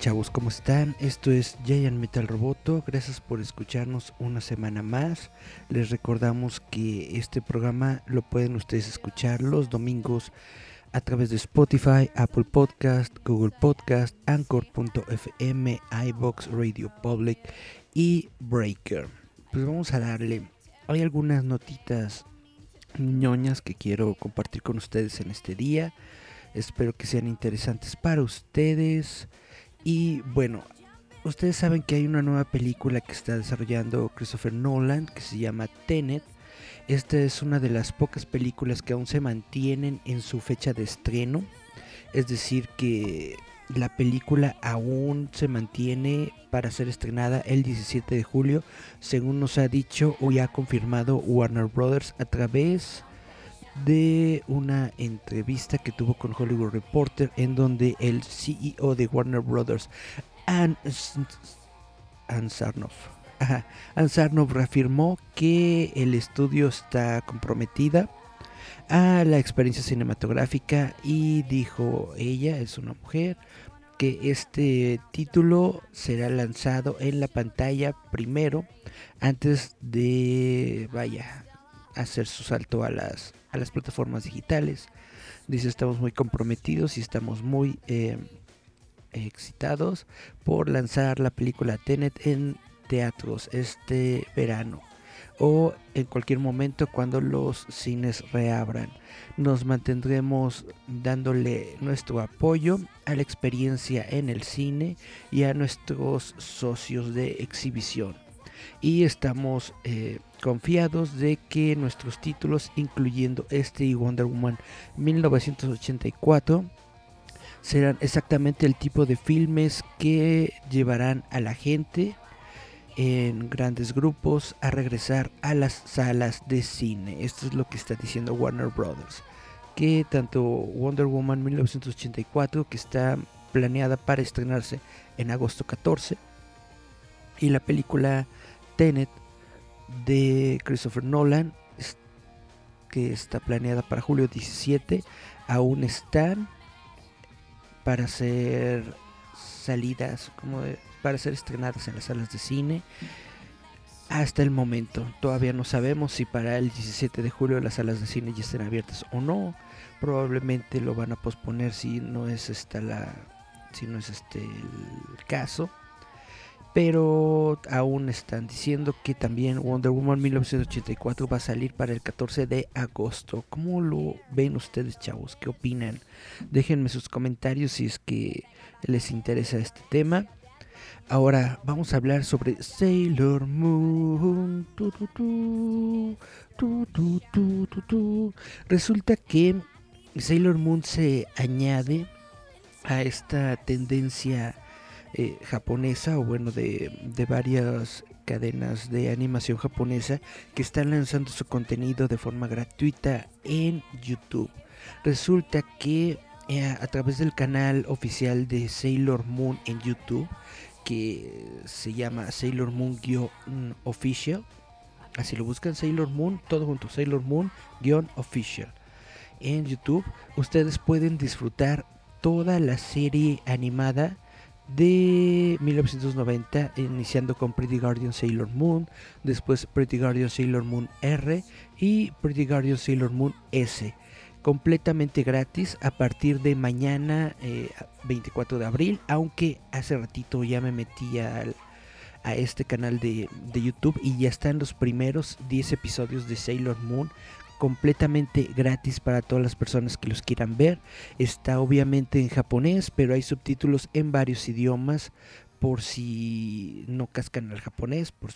Chavos, ¿cómo están? Esto es Giant Metal Roboto, gracias por escucharnos una semana más. Les recordamos que este programa lo pueden ustedes escuchar los domingos a través de Spotify, Apple Podcast, Google Podcast, Anchor.fm, iBox, Radio Public y Breaker. Pues vamos a darle. Hay algunas notitas ñoñas que quiero compartir con ustedes en este día. Espero que sean interesantes para ustedes. Y bueno, ustedes saben que hay una nueva película que está desarrollando Christopher Nolan que se llama Tenet. Esta es una de las pocas películas que aún se mantienen en su fecha de estreno. Es decir, que la película aún se mantiene para ser estrenada el 17 de julio, según nos ha dicho o ya ha confirmado Warner Brothers a través de una entrevista que tuvo con Hollywood Reporter en donde el CEO de Warner Brothers, Ann, Sarnoff, Sarnoff reafirmó que el estudio está comprometida a la experiencia cinematográfica y dijo ella, es una mujer, que este título será lanzado en la pantalla primero antes de, vaya, hacer su salto a las, a las plataformas digitales. Dice, estamos muy comprometidos y estamos muy eh, excitados por lanzar la película Tenet en teatros este verano o en cualquier momento cuando los cines reabran. Nos mantendremos dándole nuestro apoyo a la experiencia en el cine y a nuestros socios de exhibición. Y estamos eh, confiados de que nuestros títulos, incluyendo este y Wonder Woman 1984, serán exactamente el tipo de filmes que llevarán a la gente en grandes grupos a regresar a las salas de cine. Esto es lo que está diciendo Warner Brothers. Que tanto Wonder Woman 1984, que está planeada para estrenarse en agosto 14, y la película Tenet de Christopher Nolan, que está planeada para julio 17, aún están para ser salidas, como para ser estrenadas en las salas de cine. Hasta el momento, todavía no sabemos si para el 17 de julio las salas de cine ya estén abiertas o no. Probablemente lo van a posponer si no es esta la, si no es este el caso pero aún están diciendo que también Wonder Woman 1984 va a salir para el 14 de agosto. ¿Cómo lo ven ustedes, chavos? ¿Qué opinan? Déjenme sus comentarios si es que les interesa este tema. Ahora vamos a hablar sobre Sailor Moon. Resulta que Sailor Moon se añade a esta tendencia eh, japonesa o bueno de, de varias cadenas de animación japonesa que están lanzando su contenido de forma gratuita en YouTube. Resulta que eh, a través del canal oficial de Sailor Moon en YouTube, que se llama Sailor Moon-Official, así lo buscan Sailor Moon, todo junto, Sailor Moon-Official. En YouTube ustedes pueden disfrutar toda la serie animada de 1990, iniciando con Pretty Guardian Sailor Moon, después Pretty Guardian Sailor Moon R y Pretty Guardian Sailor Moon S. Completamente gratis a partir de mañana 24 eh, de abril, aunque hace ratito ya me metí a este canal de, de YouTube y ya están los primeros 10 episodios de Sailor Moon completamente gratis para todas las personas que los quieran ver. Está obviamente en japonés, pero hay subtítulos en varios idiomas por si no cascan al japonés. Por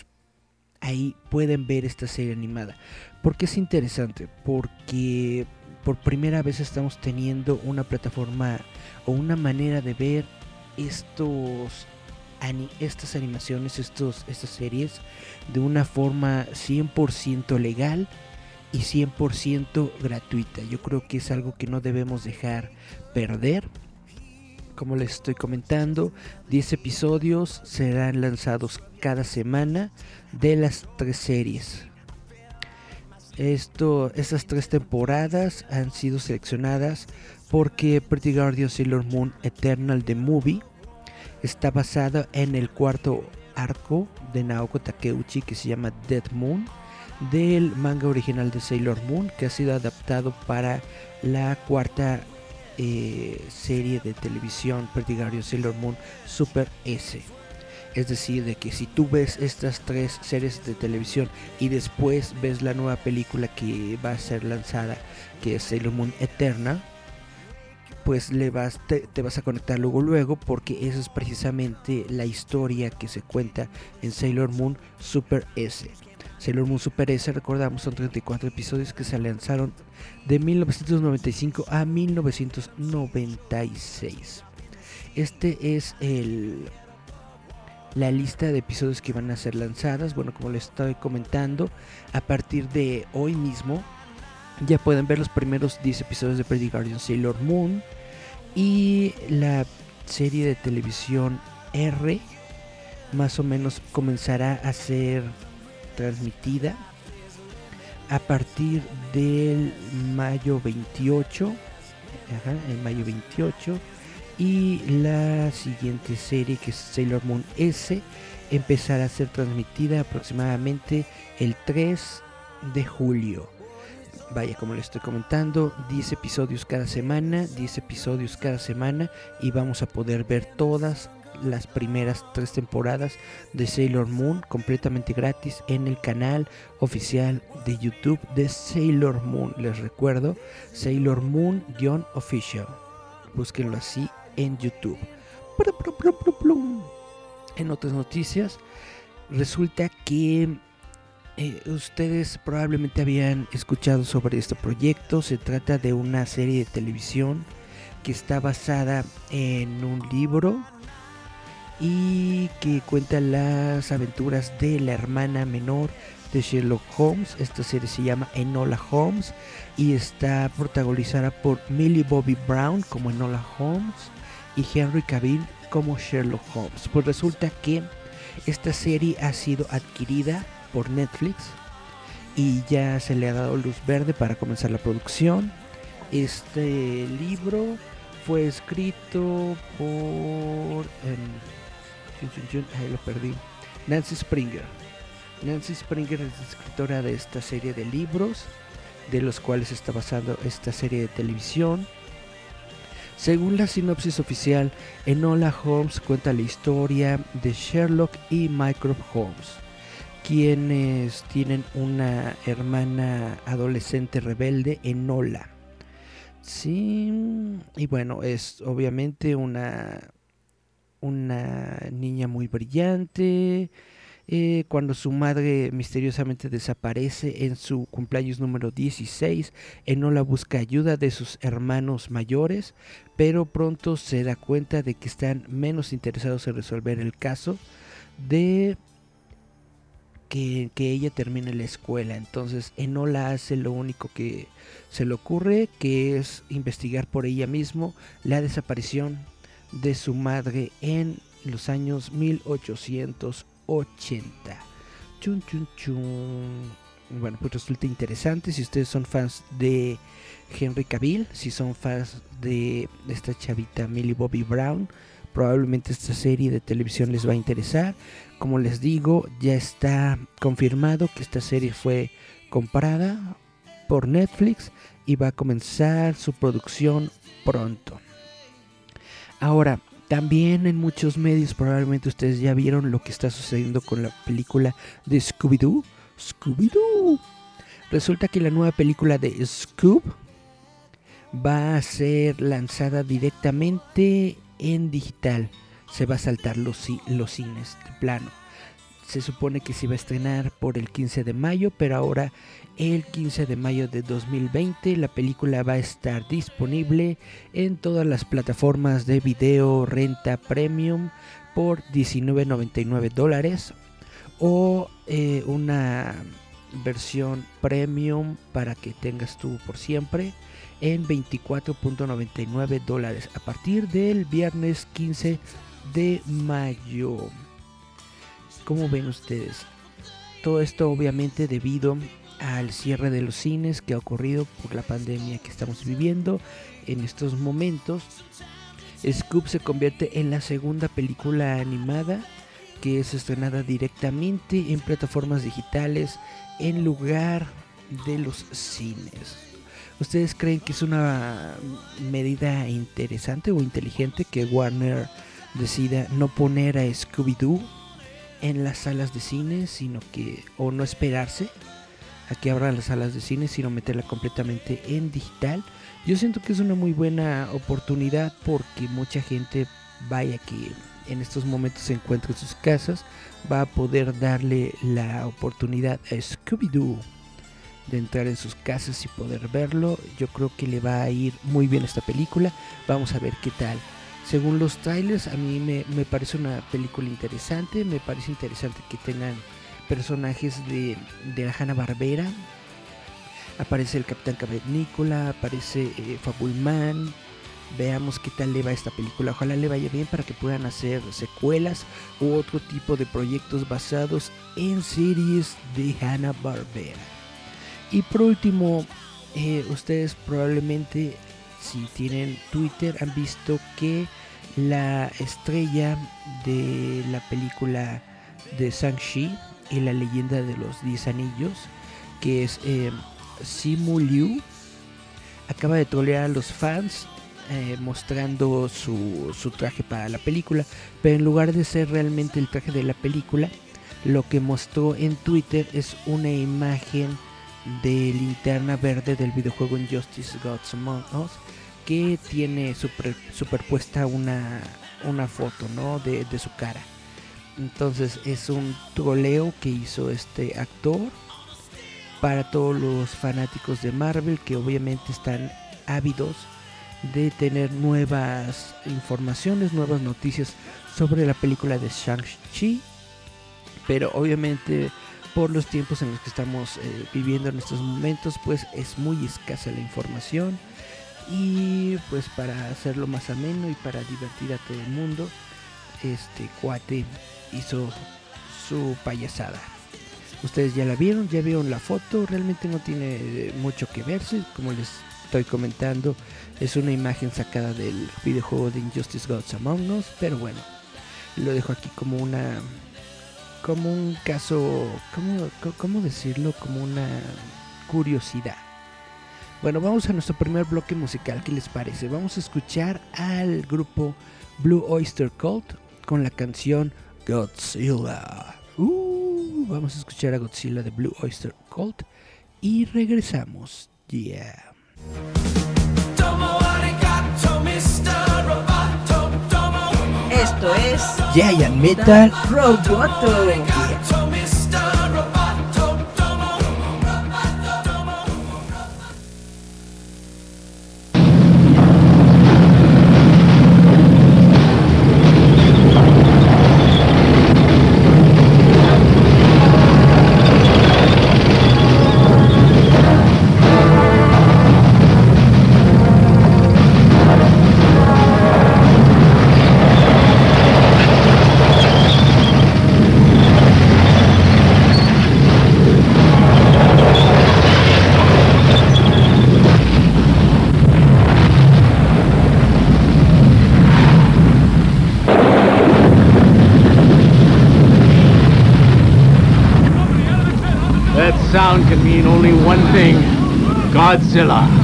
ahí pueden ver esta serie animada. Porque es interesante, porque por primera vez estamos teniendo una plataforma o una manera de ver estos estas animaciones, estos, estas series de una forma 100% legal y 100% gratuita. Yo creo que es algo que no debemos dejar perder. Como les estoy comentando, 10 episodios serán lanzados cada semana de las tres series. Esto, estas tres temporadas han sido seleccionadas porque Pretty Guardian Sailor Moon Eternal The Movie está basada en el cuarto arco de Naoko Takeuchi que se llama Dead Moon del manga original de Sailor Moon que ha sido adaptado para la cuarta eh, serie de televisión Guardian Sailor Moon Super S. Es decir, de que si tú ves estas tres series de televisión y después ves la nueva película que va a ser lanzada, que es Sailor Moon Eterna, pues le vas, te, vas a conectar luego luego porque esa es precisamente la historia que se cuenta en Sailor Moon Super S. Sailor Moon Super S, recordamos, son 34 episodios que se lanzaron de 1995 a 1996. Este es el la lista de episodios que van a ser lanzadas. Bueno, como les estoy comentando, a partir de hoy mismo ya pueden ver los primeros 10 episodios de Pretty Guardian Sailor Moon y la serie de televisión R más o menos comenzará a ser transmitida a partir del mayo 28 ajá, el mayo 28 y la siguiente serie que es Sailor Moon S empezará a ser transmitida aproximadamente el 3 de julio. Vaya, como les estoy comentando, 10 episodios cada semana, 10 episodios cada semana y vamos a poder ver todas las primeras tres temporadas de Sailor Moon completamente gratis en el canal oficial de YouTube de Sailor Moon. Les recuerdo, Sailor Moon-official. Búsquenlo así en YouTube. En otras noticias, resulta que eh, ustedes probablemente habían escuchado sobre este proyecto. Se trata de una serie de televisión que está basada en un libro y que cuenta las aventuras de la hermana menor de Sherlock Holmes. Esta serie se llama Enola Holmes y está protagonizada por Millie Bobby Brown como Enola Holmes y Henry Cavill como Sherlock Holmes. Pues resulta que esta serie ha sido adquirida por Netflix y ya se le ha dado luz verde para comenzar la producción. Este libro fue escrito por... Lo perdí. Nancy Springer. Nancy Springer es escritora de esta serie de libros, de los cuales está basando esta serie de televisión. Según la sinopsis oficial, Enola Holmes cuenta la historia de Sherlock y Mycroft Holmes, quienes tienen una hermana adolescente rebelde, Enola. Sí, y bueno, es obviamente una, una niña muy brillante, eh, cuando su madre misteriosamente desaparece en su cumpleaños número 16, Enola busca ayuda de sus hermanos mayores, pero pronto se da cuenta de que están menos interesados en resolver el caso de que, que ella termine la escuela. Entonces Enola hace lo único que se le ocurre, que es investigar por ella mismo la desaparición de su madre en los años 1800 80. Chun, chun, chun. Bueno, pues resulta interesante si ustedes son fans de Henry Cavill, si son fans de esta chavita Millie Bobby Brown, probablemente esta serie de televisión les va a interesar. Como les digo, ya está confirmado que esta serie fue comprada por Netflix y va a comenzar su producción pronto. Ahora, también en muchos medios probablemente ustedes ya vieron lo que está sucediendo con la película de Scooby-Doo. Scooby-Doo. Resulta que la nueva película de Scoob va a ser lanzada directamente en digital. Se va a saltar los, los cines de plano. se supone que se iba a estrenar por el 15 de mayo, pero ahora el 15 de mayo de 2020 la película va a estar disponible en todas las plataformas de video renta premium por 19.99 dólares o eh, una versión premium para que tengas tú por siempre en 24.99 dólares a partir del viernes 15 de mayo. ¿Cómo ven ustedes? Todo esto obviamente debido al cierre de los cines que ha ocurrido por la pandemia que estamos viviendo en estos momentos. Scoop se convierte en la segunda película animada que es estrenada directamente en plataformas digitales en lugar de los cines. ¿Ustedes creen que es una medida interesante o inteligente que Warner decida no poner a Scooby-Doo en las salas de cine, sino que, o no esperarse a que abran las salas de cine, sino meterla completamente en digital? Yo siento que es una muy buena oportunidad porque mucha gente, vaya que en estos momentos se encuentra en sus casas, va a poder darle la oportunidad a Scooby-Doo de entrar en sus casas y poder verlo. Yo creo que le va a ir muy bien esta película. Vamos a ver qué tal. Según los trailers, a mí me, parece una película interesante. Me parece interesante que tengan personajes de, de la Hanna Barbera. Aparece el Capitán Nicola aparece eh, Fabulman, Veamos qué tal le va esta película. Ojalá le vaya bien para que puedan hacer secuelas u otro tipo de proyectos basados en series de Hanna-Barbera. Y por último, eh, ustedes probablemente si tienen Twitter han visto que la estrella de la película de Shang-Chi y la leyenda de los 10 anillos, que es eh, Simu Liu, acaba de trolear a los fans eh, mostrando su, su, traje para la película, pero en lugar de ser realmente el traje de la película, lo que mostró en Twitter es una imagen de linterna verde del videojuego Injustice Gods Among Us que tiene superpuesta una, una foto ¿no? de, de su cara. Entonces es un troleo que hizo este actor para todos los fanáticos de Marvel que obviamente están ávidos de tener nuevas informaciones, nuevas noticias sobre la película de Shang-Chi. Pero obviamente por los tiempos en los que estamos eh, viviendo en estos momentos, pues es muy escasa la información. Y pues para hacerlo más ameno y para divertir a todo el mundo, este cuate hizo su payasada. Ustedes ya la vieron, ya vieron la foto, realmente no tiene eh, mucho que verse, como les estoy comentando, es una imagen sacada del videojuego de Injustice Gods Among Us, pero bueno, lo dejo aquí como una como un caso, ¿cómo, cómo decirlo? Como una curiosidad. Bueno, vamos a nuestro primer bloque musical, ¿qué les parece? Vamos a escuchar al grupo Blue Oyster Cult con la canción Godzilla. Uh, vamos a escuchar a Godzilla de Blue Oyster Cult y regresamos. Yeah. Esto es Giant Metal Roboto. Sound can mean only one thing Godzilla.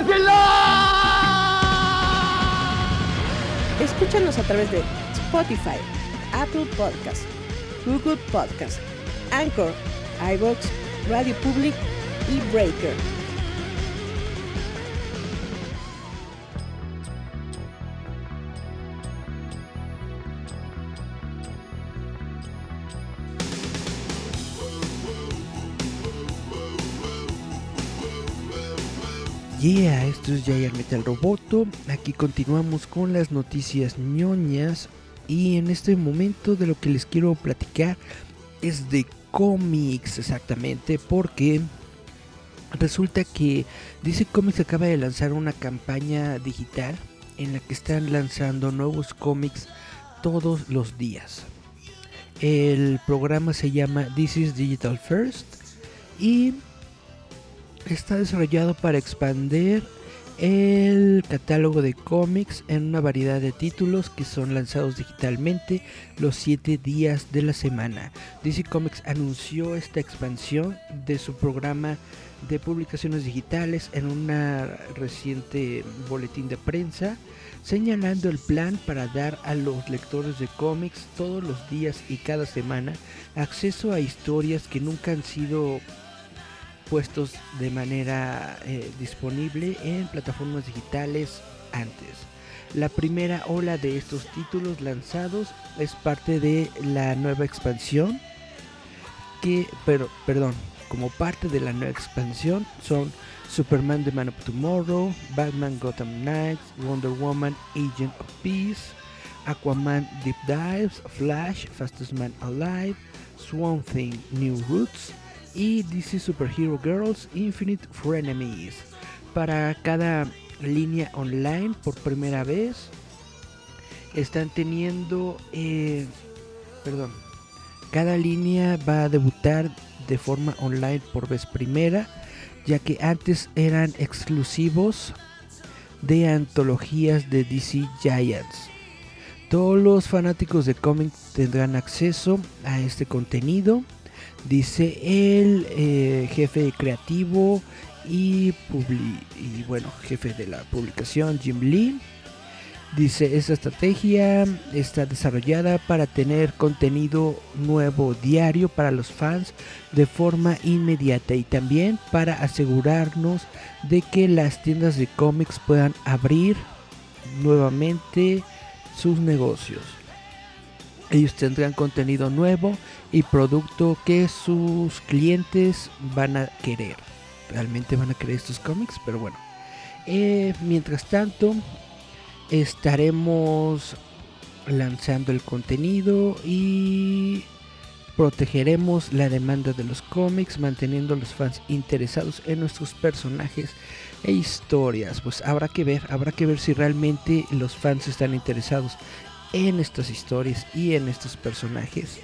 Belong! Escúchanos a través de Spotify, Apple Podcast, Google Podcast, Anchor, iVoox, Radio Public y Breaker. Yeah, esto es Giant Metal Roboto. Aquí continuamos con las noticias ñoñas. Y en este momento de lo que les quiero platicar es de cómics exactamente. Porque resulta que DC Comics acaba de lanzar una campaña digital en la que están lanzando nuevos cómics todos los días. El programa se llama This is Digital First. Y está desarrollado para expandir el catálogo de cómics en una variedad de títulos que son lanzados digitalmente los 7 días de la semana. DC Comics anunció esta expansión de su programa de publicaciones digitales en una reciente boletín de prensa, señalando el plan para dar a los lectores de cómics todos los días y cada semana acceso a historias que nunca han sido puestos de manera eh, disponible en plataformas digitales antes. La primera ola de estos títulos lanzados es parte de la nueva expansión que, pero, perdón, como parte de la nueva expansión son Superman The Man of Tomorrow, Batman Gotham Knights, Wonder Woman Agent of Peace, Aquaman Deep Dives, Flash Fastest Man Alive, Swamp Thing New Roots, y DC Superhero Girls Infinite Frenemies. Para cada línea online por primera vez están teniendo, eh, perdón, cada línea va a debutar de forma online por vez primera, ya que antes eran exclusivos de antologías de DC Giants. Todos los fanáticos de cómics tendrán acceso a este contenido dice el eh, jefe creativo y, y bueno, jefe de la publicación Jim Lee. Dice, esta estrategia está desarrollada para tener contenido nuevo diario para los fans de forma inmediata y también para asegurarnos de que las tiendas de cómics puedan abrir nuevamente sus negocios. Ellos tendrán contenido nuevo y producto que sus clientes van a querer. Realmente van a querer estos cómics, pero bueno. Eh, mientras tanto, estaremos lanzando el contenido y protegeremos la demanda de los cómics, manteniendo a los fans interesados en nuestros personajes e historias. Pues habrá que ver, habrá que ver si realmente los fans están interesados en estas historias y en estos personajes.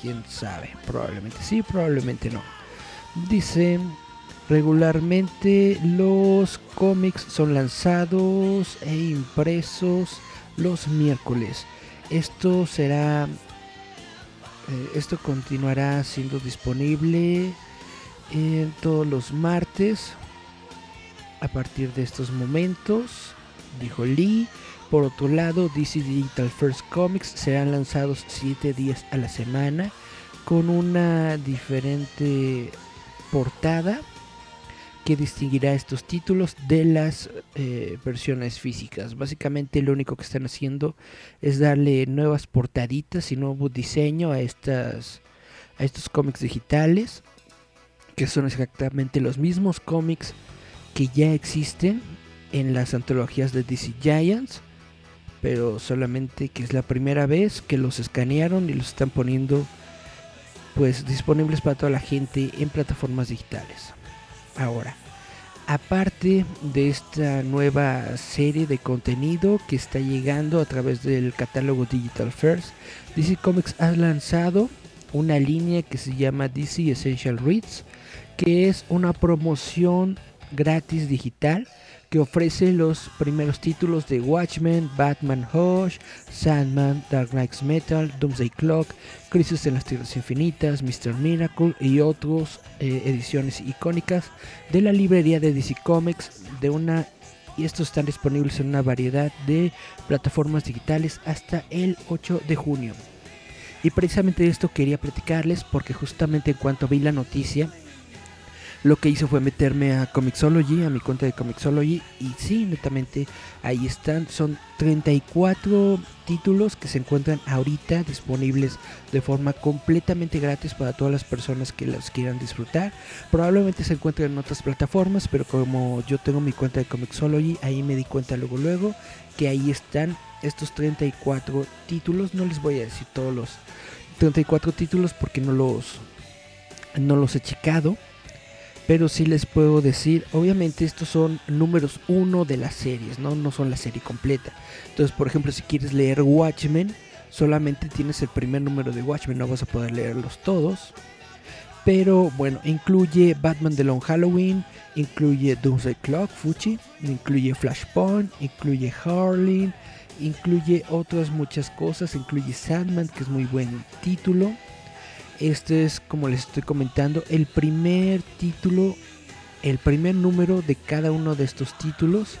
Quién sabe, probablemente sí, probablemente no. Dice, regularmente los cómics son lanzados e impresos los miércoles. Esto será, eh, esto continuará siendo disponible en todos los martes a partir de estos momentos, dijo Lee. Por otro lado, DC Digital First Comics serán lanzados 7 días a la semana con una diferente portada que distinguirá estos títulos de las eh, versiones físicas. Básicamente lo único que están haciendo es darle nuevas portaditas y nuevo diseño a estas a estos cómics digitales que son exactamente los mismos cómics que ya existen en las antologías de DC Giants pero solamente que es la primera vez que los escanearon y los están poniendo pues disponibles para toda la gente en plataformas digitales. Ahora, aparte de esta nueva serie de contenido que está llegando a través del catálogo Digital First, DC Comics ha lanzado una línea que se llama DC Essential Reads, que es una promoción gratis digital que ofrece los primeros títulos de Watchmen, Batman Hush, Sandman, Dark Knights Metal, Doomsday Clock, Crisis en las Tierras Infinitas, Mr. Miracle y otras eh, ediciones icónicas de la librería de DC Comics de una y estos están disponibles en una variedad de plataformas digitales hasta el 8 de junio. Y precisamente de esto quería platicarles porque justamente en cuanto vi la noticia lo que hice fue meterme a Comixology, a mi cuenta de Comixology, y sí, netamente ahí están. Son 34 títulos que se encuentran ahorita disponibles de forma completamente gratis para todas las personas que los quieran disfrutar. Probablemente se encuentren en otras plataformas, pero como yo tengo mi cuenta de Comixology, ahí me di cuenta luego luego que ahí están estos 34 títulos. No les voy a decir todos los 34 títulos porque no los no los he checado pero sí les puedo decir, obviamente estos son números uno de las series, ¿no? No son la serie completa. Entonces, por ejemplo, si quieres leer Watchmen, solamente tienes el primer número de Watchmen, no vas a poder leerlos todos. Pero bueno, incluye Batman The Long Halloween, incluye Doomsday Clock, Fuchi, incluye Flashpoint, incluye Harleen, incluye otras muchas cosas, incluye Sandman, que es muy buen título. Este es, como les estoy comentando, el primer título, el primer número de cada uno de estos títulos.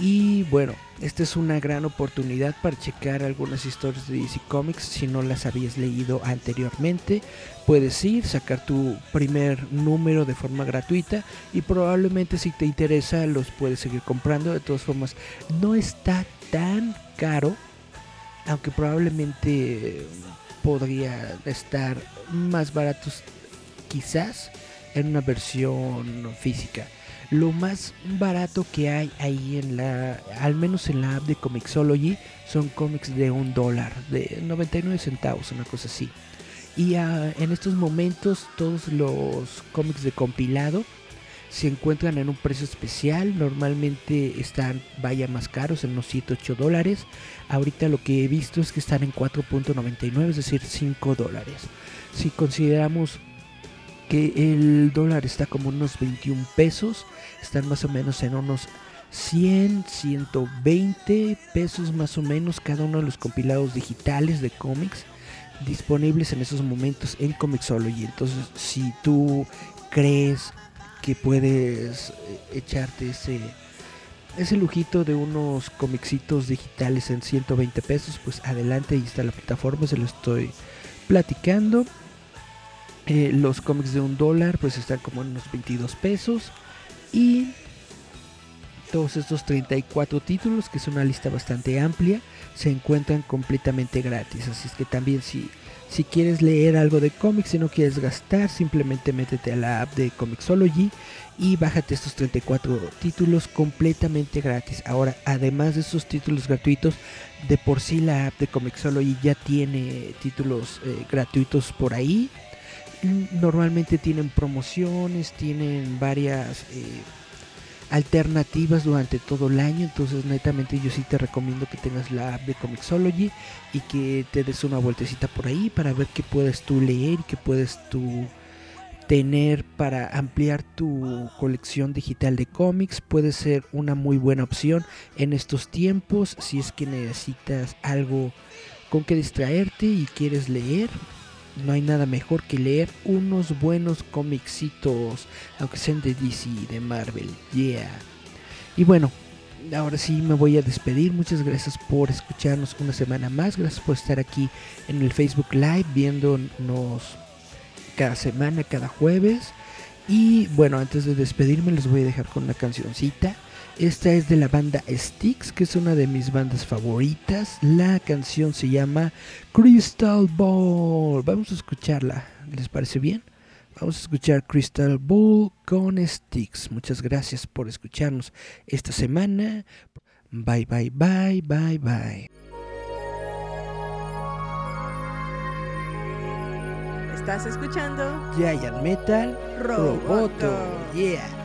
Y bueno, esta es una gran oportunidad para checar algunas historias de DC Comics si no las habías leído anteriormente. Puedes ir, sacar tu primer número de forma gratuita y probablemente si te interesa los puedes seguir comprando. De todas formas, no está tan caro, aunque probablemente podría estar más baratos quizás en una versión física. Lo más barato que hay ahí en la, al menos en la app de Comixology, son cómics de un dólar, de 99 centavos, una cosa así. Y ah, en estos momentos todos los cómics de compilado se encuentran en un precio especial. Normalmente están, vaya más caros, en unos 7, 8 dólares. Ahorita lo que he visto es que están en 4.99, es decir, 5 dólares. Si consideramos que el dólar está como unos 21 pesos, están más o menos en unos 100, 120 pesos más o menos cada uno de los compilados digitales de cómics disponibles en esos momentos en Comixology. Entonces, si tú crees que puedes eh, echarte ese ese lujito de unos comixitos digitales en 120 pesos, pues adelante, ahí está la plataforma, se lo estoy platicando. Eh, los cómics de un dólar pues están como en unos 22 pesos. Y todos estos 34 títulos, que es una lista bastante amplia, se encuentran completamente gratis. Así es que también si, si quieres leer algo de cómics y no quieres gastar, simplemente métete a la app de Comixology y bájate estos 34 títulos completamente gratis. Ahora, además de esos títulos gratuitos, de por sí la app de Comixology ya tiene títulos eh, gratuitos por ahí. Normalmente tienen promociones, tienen varias eh, alternativas durante todo el año. Entonces, netamente, yo sí te recomiendo que tengas la app de Comixology y que te des una vueltecita por ahí para ver qué puedes tú leer y qué puedes tú tener para ampliar tu colección digital de cómics puede ser una muy buena opción en estos tiempos si es que necesitas algo con que distraerte y quieres leer no hay nada mejor que leer unos buenos cómicsitos aunque sean de DC de Marvel yeah y bueno ahora sí me voy a despedir. Muchas gracias por escucharnos una semana más. Gracias por estar aquí en el Facebook Live viéndonos cada semana, cada jueves. Y bueno, antes de despedirme les voy a dejar con una cancioncita. Esta es de la banda Styx, que es una de mis bandas favoritas. La canción se llama Crystal Ball. Vamos a escucharla. ¿Les parece bien? Vamos a escuchar Crystal Ball con Styx. Muchas gracias por escucharnos esta semana. Bye, bye, bye, bye, bye. Estás escuchando Giant Metal Roboto. Yeah.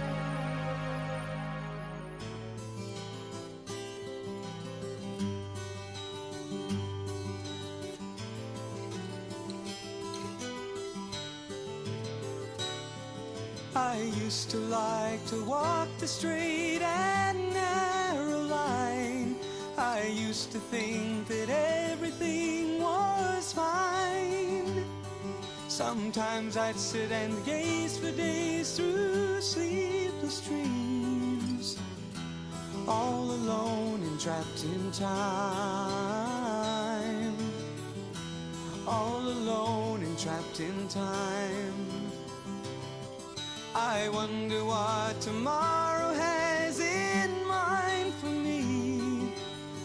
Used to like to walk the straight and narrow line. I used to think that everything was fine. Sometimes I'd sit and gaze for days through sleepless dreams, all alone and trapped in time. All alone and trapped in time. I wonder what tomorrow has in mind for me.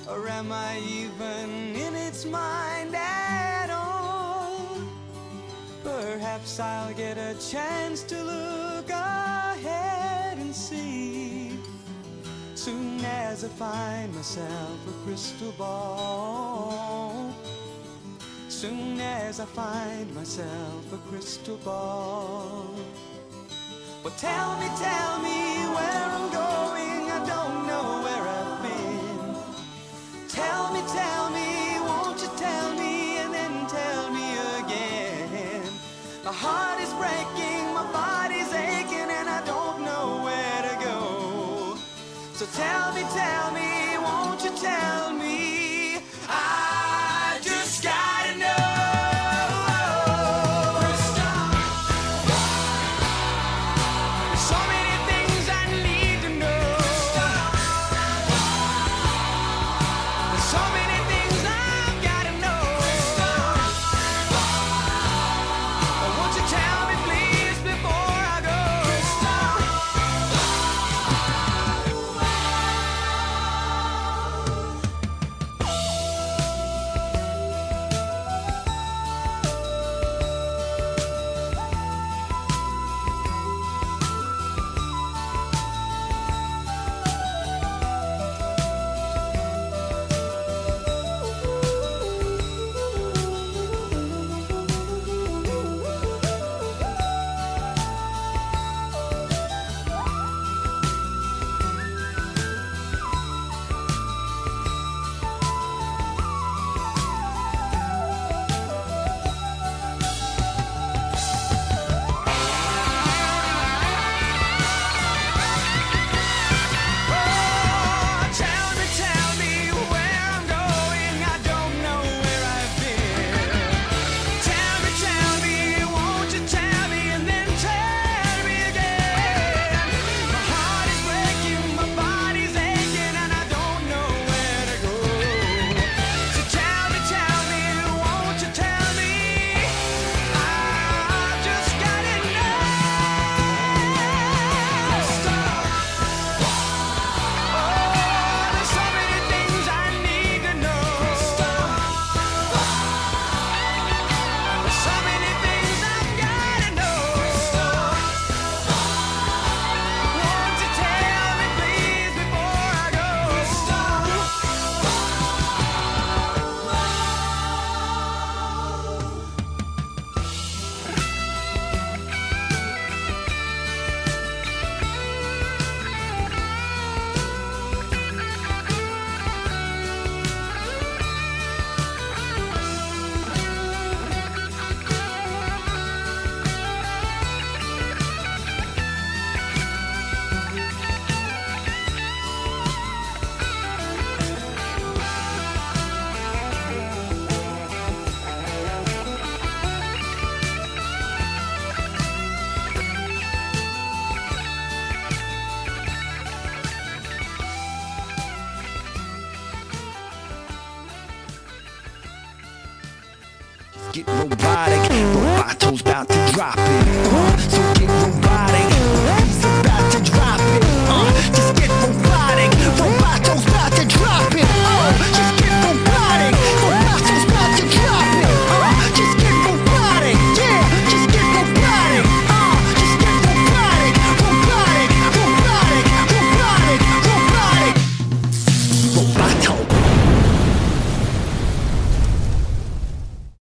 Or am I even in its mind at all? Perhaps I'll get a chance to look ahead and see. Soon as I find myself a crystal ball. Soon as I find myself a crystal ball. Well, tell me, tell me where I'm going. I don't know where I've been. Tell me, tell me, won't you tell me and then tell me again? My heart is breaking, my body's aching, and I don't know where to go. So tell me, tell me, won't you tell me? So many